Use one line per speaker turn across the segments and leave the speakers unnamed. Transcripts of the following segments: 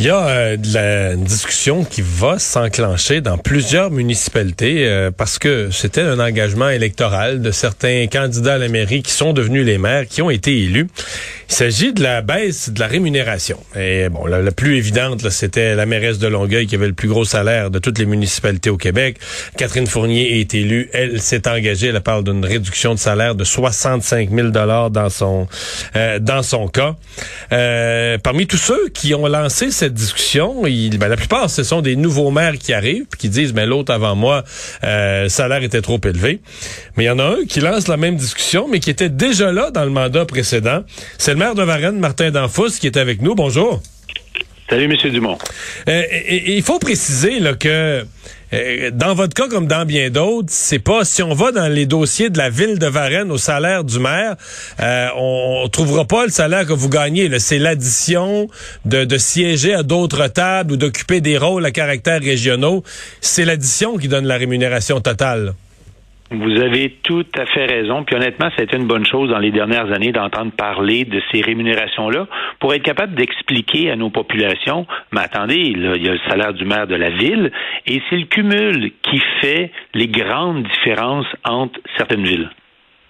Il y a euh, la, une discussion qui va s'enclencher dans plusieurs municipalités euh, parce que c'était un engagement électoral de certains candidats à la mairie qui sont devenus les maires, qui ont été élus. Il s'agit de la baisse de la rémunération. Et bon, la, la plus évidente, c'était la mairesse de Longueuil qui avait le plus gros salaire de toutes les municipalités au Québec. Catherine Fournier est élue. Elle s'est engagée. Elle parle d'une réduction de salaire de 65 000 dollars dans son euh, dans son cas. Euh, parmi tous ceux qui ont lancé cette discussion, il, ben, la plupart, ce sont des nouveaux maires qui arrivent qui disent, mais ben, l'autre avant moi, euh, salaire était trop élevé. Mais il y en a un qui lance la même discussion, mais qui était déjà là dans le mandat précédent. C'est le maire de Varennes, Martin Danfous, qui est avec nous. Bonjour.
Salut, M. Dumont.
Euh, il faut préciser là, que dans votre cas comme dans bien d'autres, c'est pas si on va dans les dossiers de la ville de Varennes au salaire du maire, euh, on, on trouvera pas le salaire que vous gagnez. C'est l'addition de, de siéger à d'autres tables ou d'occuper des rôles à caractère régionaux. C'est l'addition qui donne la rémunération totale.
Vous avez tout à fait raison. Puis honnêtement, ça a été une bonne chose dans les dernières années d'entendre parler de ces rémunérations-là pour être capable d'expliquer à nos populations, mais attendez, là, il y a le salaire du maire de la ville et c'est le cumul qui fait les grandes différences entre certaines villes.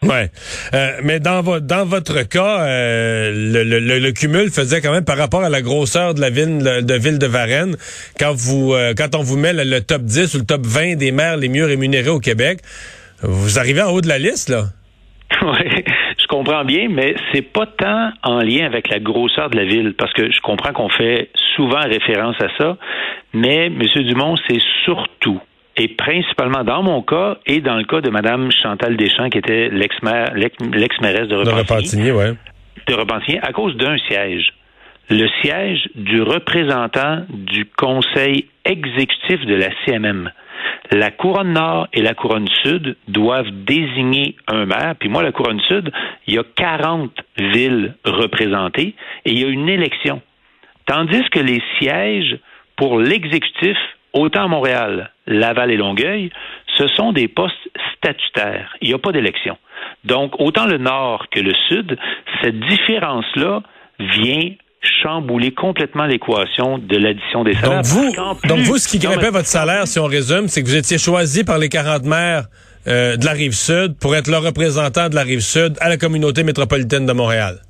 Ouais, euh, mais dans, votre dans votre cas, euh, le, cumul faisait quand même par rapport à la grosseur de la ville de ville de Varennes, quand vous euh, quand on vous met le, top 10 ou le top 20 des maires les mieux rémunérés au Québec, vous arrivez en haut de la liste, là?
Oui, je comprends bien, mais c'est pas tant en lien avec la grosseur de la ville, parce que je comprends qu'on fait souvent référence à ça, mais, M. Dumont, c'est surtout et principalement dans mon cas et dans le cas de Mme Chantal Deschamps, qui était l'ex-maire, l'ex-mairesse de Repentigny.
De Repentigny, ouais.
De Repentigny, à cause d'un siège. Le siège du représentant du conseil exécutif de la CMM la couronne nord et la couronne sud doivent désigner un maire. Puis moi, la couronne sud, il y a 40 villes représentées et il y a une élection. Tandis que les sièges pour l'exécutif, autant à Montréal, Laval et Longueuil, ce sont des postes statutaires. Il n'y a pas d'élection. Donc, autant le nord que le sud, cette différence-là vient chambouler complètement l'équation de l'addition des salaires.
Donc vous, donc vous, ce qui grimpait votre salaire, si on résume, c'est que vous étiez choisi par les 40 maires euh, de la rive sud pour être le représentant de la rive sud à la communauté métropolitaine de Montréal.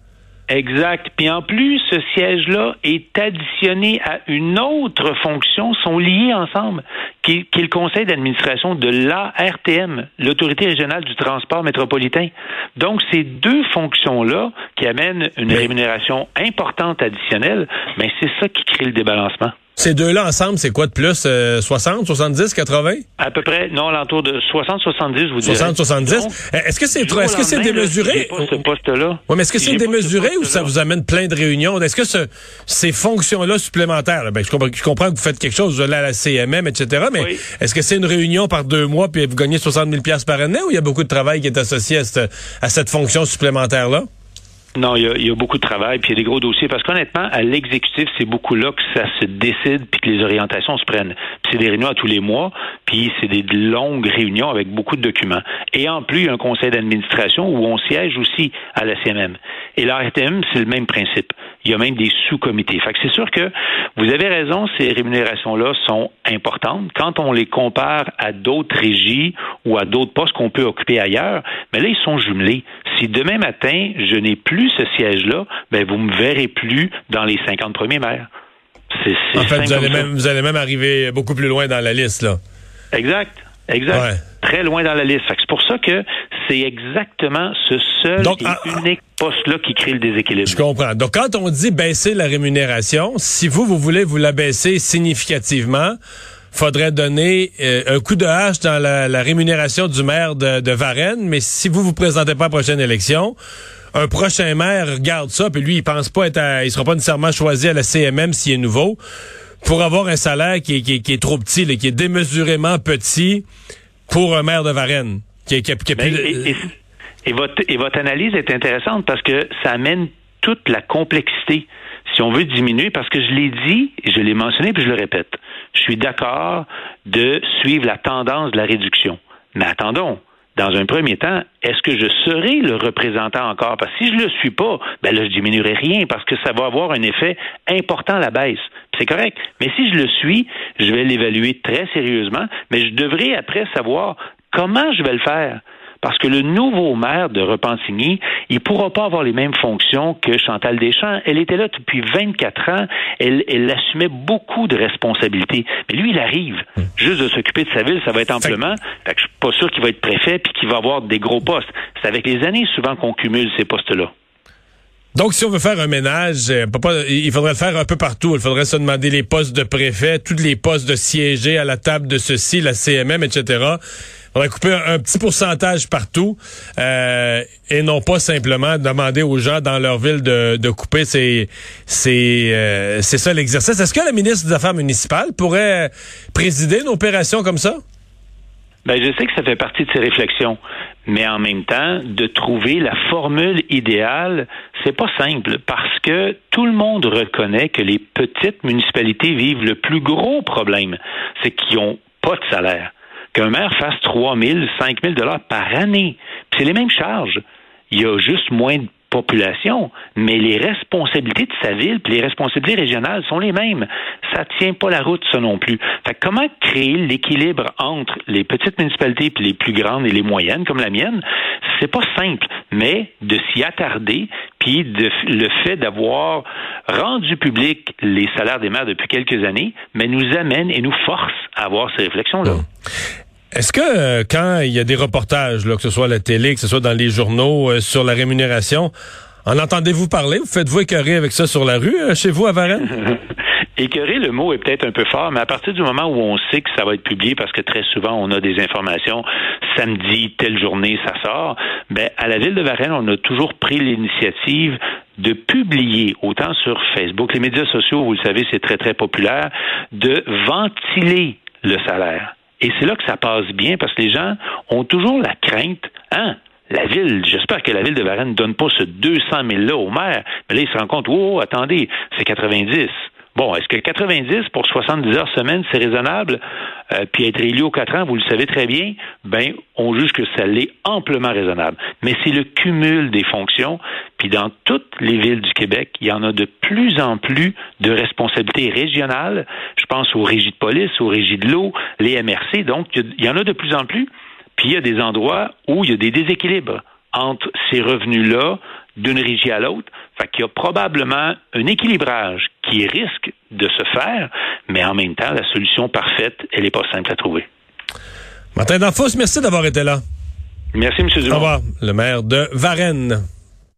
Exact. Puis en plus, ce siège-là est additionné à une autre fonction, sont liés ensemble, qui, est le conseil d'administration de l'ARTM, l'autorité régionale du transport métropolitain. Donc, ces deux fonctions-là qui amènent une rémunération importante additionnelle, mais c'est ça qui crée le débalancement.
Ces deux-là ensemble, c'est quoi de plus? 60, 70, 80?
À peu près, non, l'entour de 60, 70, vous dirais.
60, 70. Est-ce que c'est est-ce que c'est démesuré?
Pas ce poste-là.
Oui, mais est-ce que c'est démesuré ou ça vous amène plein de réunions? Est-ce que ce, ces fonctions-là supplémentaires, ben, je, comprends, je, comprends, que vous faites quelque chose, vous allez à la CMM, etc., mais est-ce que c'est une réunion par deux mois puis vous gagnez 60 000 par année ou il y a beaucoup de travail qui est associé à cette, à cette fonction supplémentaire-là?
Non, il y, a, beaucoup de travail, puis il y a des gros dossiers, parce qu'honnêtement, à l'exécutif, c'est beaucoup là que ça se décide, puis que les orientations se prennent. Puis c'est des réunions à tous les mois, puis c'est des longues réunions avec beaucoup de documents. Et en plus, il y a un conseil d'administration où on siège aussi à la CMM. Et l'ARTM, c'est le même principe. Il y a même des sous-comités. Fait que c'est sûr que vous avez raison, ces rémunérations-là sont importantes quand on les compare à d'autres régies ou à d'autres postes qu'on peut occuper ailleurs. Mais là, ils sont jumelés. Si demain matin, je n'ai plus ce siège-là, ben, vous me verrez plus dans les 50 premiers maires.
C'est, en fait, vous allez, même, vous allez même arriver beaucoup plus loin dans la liste, là.
Exact. Exact. Très loin dans la liste. C'est pour ça que c'est exactement ce seul et ah, unique poste-là qui crée le déséquilibre.
Je comprends. Donc, quand on dit baisser la rémunération, si vous, vous voulez vous la baisser significativement, faudrait donner euh, un coup de hache dans la, rémunération du maire de, de, Varennes, mais si vous vous présentez pas à la prochaine élection, un prochain maire regarde ça, puis lui, il pense pas être à, il sera pas nécessairement choisi à la CMM s'il est nouveau, pour avoir un salaire qui est, qui est, trop petit, qui est démesurément petit pour un maire de Varennes. Qui, qui, qui,
ben, et, et, votre, et votre analyse est intéressante parce que ça amène toute la complexité si on veut diminuer, parce que je l'ai dit, je l'ai mentionné, puis je le répète, je suis d'accord de suivre la tendance de la réduction. Mais attendons, dans un premier temps, est-ce que je serai le représentant encore? Parce que si je le suis pas, ben là, je diminuerai rien parce que ça va avoir un effet important à la baisse. C'est correct. Mais si je le suis, je vais l'évaluer très sérieusement, mais je devrais après savoir comment je vais le faire. Parce que le nouveau maire de Repentigny, il pourra pas avoir les mêmes fonctions que Chantal Deschamps. Elle était là depuis 24 ans. Elle, elle assumait beaucoup de responsabilités. Mais lui, il arrive. Juste de s'occuper de sa ville, ça va être amplement. Fait que je suis pas sûr qu'il va être préfet puis qu'il va avoir des gros postes. C'est avec les années souvent qu'on cumule ces postes-là.
Donc, si on veut faire un ménage, euh, il faudrait le faire un peu partout. Il faudrait se demander les postes de préfet, tous les postes de siéger à la table de ceci, la CMM, etc. On va couper un, petit pourcentage partout euh, et non pas simplement demander aux gens dans leur ville de, de couper. C'est c'est euh, ça l'exercice. Est-ce que la ministre des Affaires municipales pourrait présider une opération comme ça?
Ben, je sais que ça fait partie de ses réflexions, mais en même temps, de trouver la formule idéale, c'est pas simple parce que tout le monde reconnaît que les petites municipalités vivent le plus gros problème, c'est qu'ils ont pas de salaire qu'un maire fasse 3 000, 5 000 dollars par année. C'est les mêmes charges. Il y a juste moins de population, mais les responsabilités de sa ville puis les responsabilités régionales sont les mêmes. Ça tient pas la route, ça non plus. Fait comment créer l'équilibre entre les petites municipalités puis les plus grandes et les moyennes, comme la mienne, c'est pas simple, mais de s'y attarder puis de, le fait d'avoir rendu public les salaires des maires depuis quelques années, mais nous amène et nous force à avoir ces réflexions-là.
Est-ce que euh, quand il y a des reportages, que ce soit à la télé, que ce soit dans les journaux, euh, sur la rémunération, en entendez-vous parler? Vous faites-vous écœurer avec ça sur la rue, euh, chez vous, à Varennes?
Écœurer, le mot est peut-être un peu fort, mais à partir du moment où on sait que ça va être publié, parce que très souvent on a des informations, samedi, telle journée, ça sort, ben, à la ville de Varennes, on a toujours pris l'initiative de publier, autant sur Facebook, les médias sociaux, vous le savez, c'est très, très populaire, de ventiler le salaire. Et c'est là que ça passe bien parce que les gens ont toujours la crainte, hein? La ville, j'espère que la ville de Varennes ne donne pas ce 200 000-là au maire. Mais là, ils se rendent compte, oh, attendez, c'est 90. Bon, est-ce que 90 pour 70 heures semaine, c'est raisonnable? Euh, puis être élu aux 4 ans, vous le savez très bien, ben, on juge que ça l'est amplement raisonnable. Mais c'est le cumul des fonctions. Puis dans toutes les villes du Québec, il y en a de plus en plus de responsabilités régionales. Je pense aux régies de police, aux régies de l'eau, les MRC. Donc, il y en a de plus en plus. Puis il y a des endroits où il y a des déséquilibres entre ces revenus-là d'une régie à l'autre. Fait qu'il y a probablement un équilibrage qui risque de se faire, mais en même temps, la solution parfaite, elle n'est pas simple à trouver.
Martin Danfos, merci d'avoir été là.
Merci, M. Dumont. Au
revoir, le maire de Varennes.